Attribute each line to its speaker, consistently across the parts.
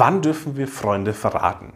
Speaker 1: Wann dürfen wir Freunde verraten?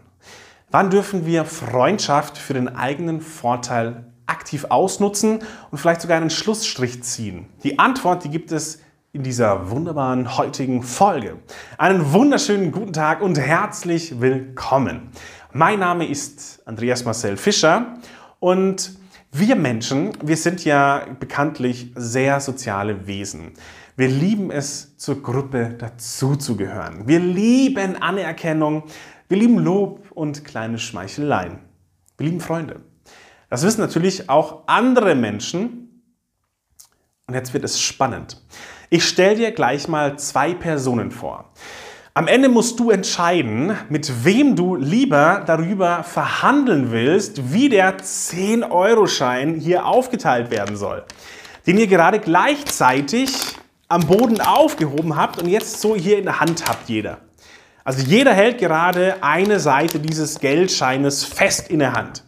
Speaker 1: Wann dürfen wir Freundschaft für den eigenen Vorteil aktiv ausnutzen und vielleicht sogar einen Schlussstrich ziehen? Die Antwort, die gibt es in dieser wunderbaren heutigen Folge. Einen wunderschönen guten Tag und herzlich willkommen. Mein Name ist Andreas Marcel Fischer und wir Menschen, wir sind ja bekanntlich sehr soziale Wesen. Wir lieben es, zur Gruppe dazuzugehören. Wir lieben Anerkennung, wir lieben Lob und kleine Schmeicheleien. Wir lieben Freunde. Das wissen natürlich auch andere Menschen. Und jetzt wird es spannend. Ich stelle dir gleich mal zwei Personen vor. Am Ende musst du entscheiden, mit wem du lieber darüber verhandeln willst, wie der 10-Euro-Schein hier aufgeteilt werden soll. Den ihr gerade gleichzeitig am Boden aufgehoben habt und jetzt so hier in der Hand habt jeder. Also jeder hält gerade eine Seite dieses Geldscheines fest in der Hand.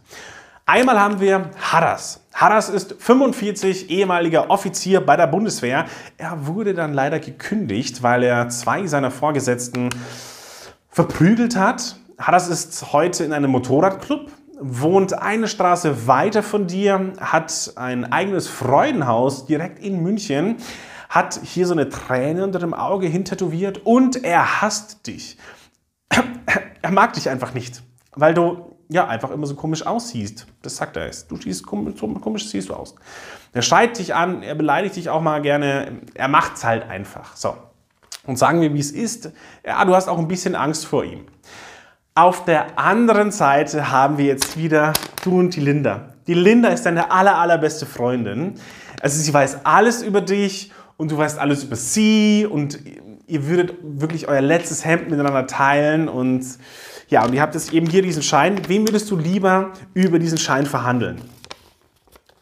Speaker 1: Einmal haben wir Harras. Harras ist 45, ehemaliger Offizier bei der Bundeswehr. Er wurde dann leider gekündigt, weil er zwei seiner Vorgesetzten verprügelt hat. Harras ist heute in einem Motorradclub, wohnt eine Straße weiter von dir, hat ein eigenes Freudenhaus direkt in München, hat hier so eine Träne unter dem Auge hintätowiert und er hasst dich. Er mag dich einfach nicht, weil du ja, einfach immer so komisch aussiehst. Das sagt er jetzt. Du siehst komisch, komisch siehst du aus. Er schreit dich an, er beleidigt dich auch mal gerne. Er macht es halt einfach. So. Und sagen wir, wie es ist. Ja, du hast auch ein bisschen Angst vor ihm. Auf der anderen Seite haben wir jetzt wieder du und die Linda. Die Linda ist deine aller, allerbeste Freundin. Also sie weiß alles über dich und du weißt alles über sie und ihr würdet wirklich euer letztes Hemd miteinander teilen und ja, und ihr habt jetzt eben hier diesen Schein. Wem würdest du lieber über diesen Schein verhandeln?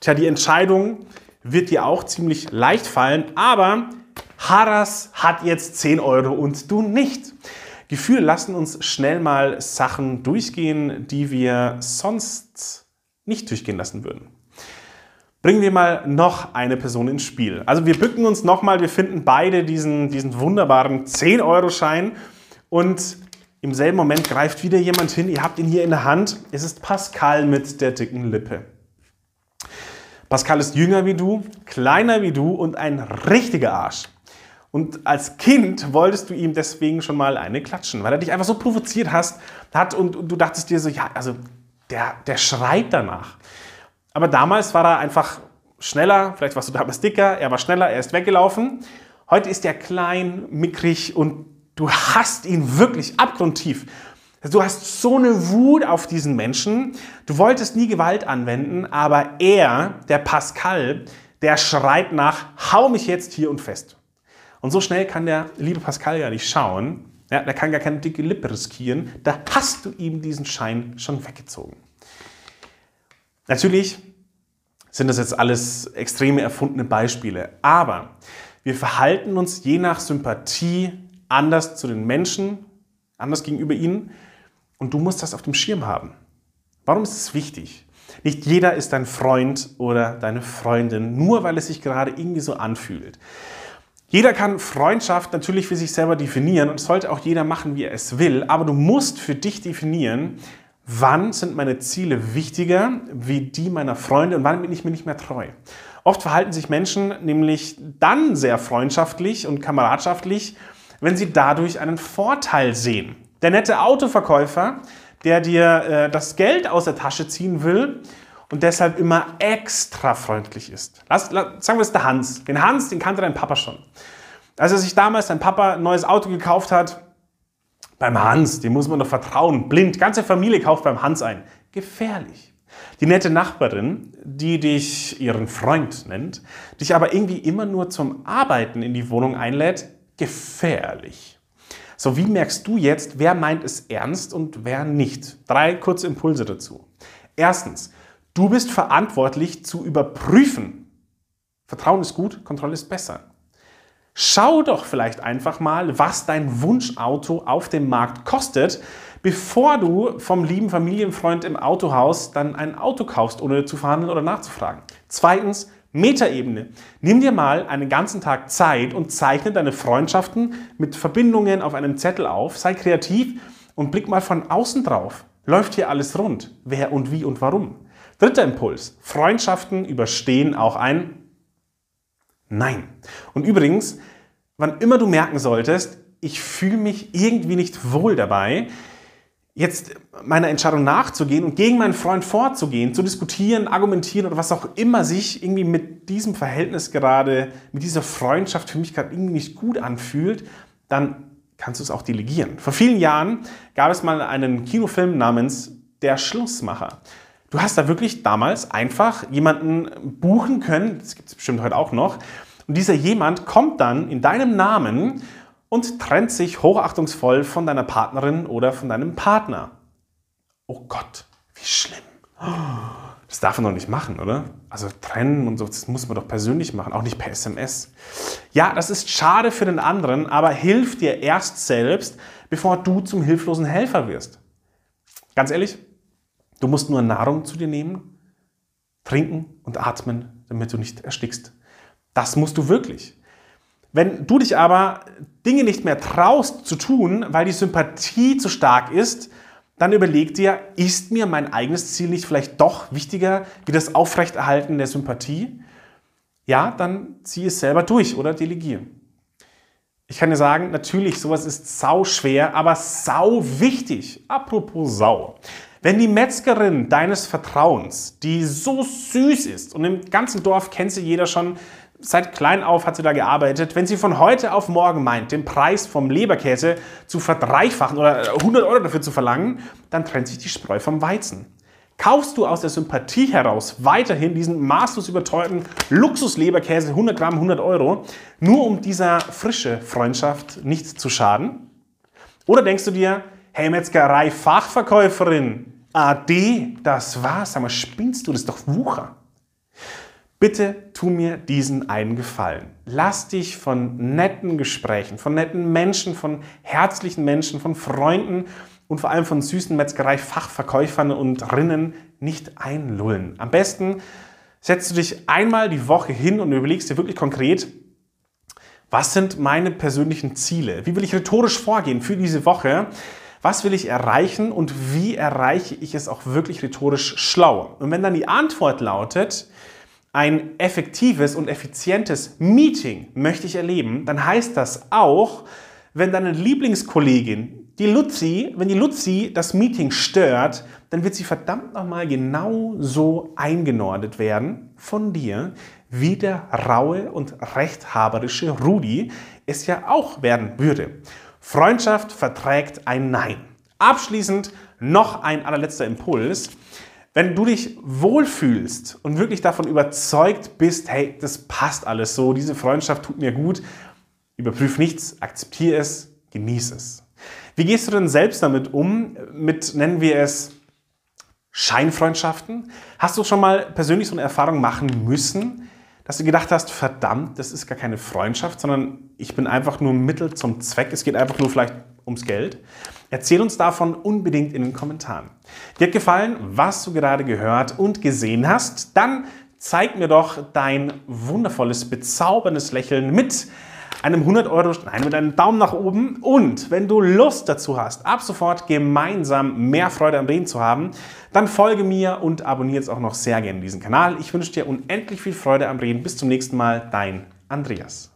Speaker 1: Tja, die Entscheidung wird dir auch ziemlich leicht fallen, aber Haras hat jetzt 10 Euro und du nicht. Gefühle lassen uns schnell mal Sachen durchgehen, die wir sonst nicht durchgehen lassen würden. Bringen wir mal noch eine Person ins Spiel. Also wir bücken uns nochmal, wir finden beide diesen, diesen wunderbaren 10-Euro-Schein und im selben Moment greift wieder jemand hin, ihr habt ihn hier in der Hand. Es ist Pascal mit der dicken Lippe. Pascal ist jünger wie du, kleiner wie du und ein richtiger Arsch. Und als Kind wolltest du ihm deswegen schon mal eine klatschen, weil er dich einfach so provoziert hast, hat und, und du dachtest dir so, ja, also der, der schreit danach. Aber damals war er einfach schneller, vielleicht warst du damals dicker, er war schneller, er ist weggelaufen. Heute ist er klein, mickrig und Du hast ihn wirklich abgrundtief. Du hast so eine Wut auf diesen Menschen. Du wolltest nie Gewalt anwenden, aber er, der Pascal, der schreit nach, hau mich jetzt hier und fest. Und so schnell kann der liebe Pascal ja nicht schauen. Ja, der kann gar keine dicke Lippe riskieren. Da hast du ihm diesen Schein schon weggezogen. Natürlich sind das jetzt alles extreme erfundene Beispiele, aber wir verhalten uns je nach Sympathie anders zu den Menschen, anders gegenüber ihnen. Und du musst das auf dem Schirm haben. Warum ist es wichtig? Nicht jeder ist dein Freund oder deine Freundin, nur weil es sich gerade irgendwie so anfühlt. Jeder kann Freundschaft natürlich für sich selber definieren und sollte auch jeder machen, wie er es will, aber du musst für dich definieren, wann sind meine Ziele wichtiger wie die meiner Freunde und wann bin ich mir nicht mehr treu. Oft verhalten sich Menschen nämlich dann sehr freundschaftlich und kameradschaftlich, wenn sie dadurch einen Vorteil sehen. Der nette Autoverkäufer, der dir äh, das Geld aus der Tasche ziehen will und deshalb immer extra freundlich ist. Lass, lass, sagen wir es der Hans. Den Hans, den kannte dein Papa schon. Als er sich damals sein Papa ein neues Auto gekauft hat, beim Hans, dem muss man doch vertrauen, blind, ganze Familie kauft beim Hans ein. Gefährlich. Die nette Nachbarin, die dich ihren Freund nennt, dich aber irgendwie immer nur zum Arbeiten in die Wohnung einlädt, gefährlich. So, wie merkst du jetzt, wer meint es ernst und wer nicht? Drei kurze Impulse dazu. Erstens, du bist verantwortlich zu überprüfen. Vertrauen ist gut, Kontrolle ist besser. Schau doch vielleicht einfach mal, was dein Wunschauto auf dem Markt kostet, bevor du vom lieben Familienfreund im Autohaus dann ein Auto kaufst, ohne zu verhandeln oder nachzufragen. Zweitens, Metaebene. Nimm dir mal einen ganzen Tag Zeit und zeichne deine Freundschaften mit Verbindungen auf einem Zettel auf. Sei kreativ und blick mal von außen drauf. Läuft hier alles rund? Wer und wie und warum? Dritter Impuls. Freundschaften überstehen auch ein Nein. Und übrigens, wann immer du merken solltest, ich fühle mich irgendwie nicht wohl dabei, jetzt meiner Entscheidung nachzugehen und gegen meinen Freund vorzugehen, zu diskutieren, argumentieren oder was auch immer sich irgendwie mit diesem Verhältnis gerade, mit dieser Freundschaft für mich gerade irgendwie nicht gut anfühlt, dann kannst du es auch delegieren. Vor vielen Jahren gab es mal einen Kinofilm namens Der Schlussmacher. Du hast da wirklich damals einfach jemanden buchen können, das gibt es bestimmt heute auch noch, und dieser jemand kommt dann in deinem Namen und trennt sich hochachtungsvoll von deiner Partnerin oder von deinem Partner. Oh Gott, wie schlimm. Das darf man doch nicht machen, oder? Also trennen und so, das muss man doch persönlich machen, auch nicht per SMS. Ja, das ist schade für den anderen, aber hilf dir erst selbst, bevor du zum hilflosen Helfer wirst. Ganz ehrlich, du musst nur Nahrung zu dir nehmen, trinken und atmen, damit du nicht erstickst. Das musst du wirklich. Wenn du dich aber Dinge nicht mehr traust zu tun, weil die Sympathie zu stark ist, dann überleg dir, ist mir mein eigenes Ziel nicht vielleicht doch wichtiger wie das Aufrechterhalten der Sympathie? Ja, dann zieh es selber durch oder delegier. Ich kann dir sagen, natürlich, sowas ist sau schwer, aber sau wichtig. Apropos sau. Wenn die Metzgerin deines Vertrauens, die so süß ist und im ganzen Dorf kennt sie jeder schon, seit klein auf hat sie da gearbeitet. Wenn sie von heute auf morgen meint, den Preis vom Leberkäse zu verdreifachen oder 100 Euro dafür zu verlangen, dann trennt sich die Spreu vom Weizen. Kaufst du aus der Sympathie heraus weiterhin diesen maßlos überteuerten Luxusleberkäse 100 Gramm 100 Euro, nur um dieser frische Freundschaft nicht zu schaden? Oder denkst du dir, hey Metzgerei Fachverkäuferin, AD, das war's, sag mal, spinnst du, das ist doch Wucher. Bitte tu mir diesen einen Gefallen. Lass dich von netten Gesprächen, von netten Menschen, von herzlichen Menschen, von Freunden und vor allem von süßen Metzgerei-Fachverkäufern und Rinnen nicht einlullen. Am besten setzt du dich einmal die Woche hin und überlegst dir wirklich konkret, was sind meine persönlichen Ziele? Wie will ich rhetorisch vorgehen für diese Woche? Was will ich erreichen und wie erreiche ich es auch wirklich rhetorisch schlau? Und wenn dann die Antwort lautet, ein effektives und effizientes Meeting möchte ich erleben, dann heißt das auch, wenn deine Lieblingskollegin, die Luzi, wenn die Luzi das Meeting stört, dann wird sie verdammt nochmal genau so eingenordet werden von dir, wie der raue und rechthaberische Rudi es ja auch werden würde. Freundschaft verträgt ein Nein. Abschließend noch ein allerletzter Impuls. Wenn du dich wohlfühlst und wirklich davon überzeugt bist, hey, das passt alles so, diese Freundschaft tut mir gut, überprüf nichts, akzeptiere es, genieße es. Wie gehst du denn selbst damit um, mit, nennen wir es, Scheinfreundschaften? Hast du schon mal persönlich so eine Erfahrung machen müssen, dass du gedacht hast, verdammt, das ist gar keine Freundschaft, sondern ich bin einfach nur Mittel zum Zweck, es geht einfach nur vielleicht ums Geld? Erzähl uns davon unbedingt in den Kommentaren. Dir hat gefallen, was du gerade gehört und gesehen hast? Dann zeig mir doch dein wundervolles, bezauberndes Lächeln mit einem 100 Euro, nein, mit einem Daumen nach oben. Und wenn du Lust dazu hast, ab sofort gemeinsam mehr Freude am Reden zu haben, dann folge mir und abonniere jetzt auch noch sehr gerne diesen Kanal. Ich wünsche dir unendlich viel Freude am Reden. Bis zum nächsten Mal, dein Andreas.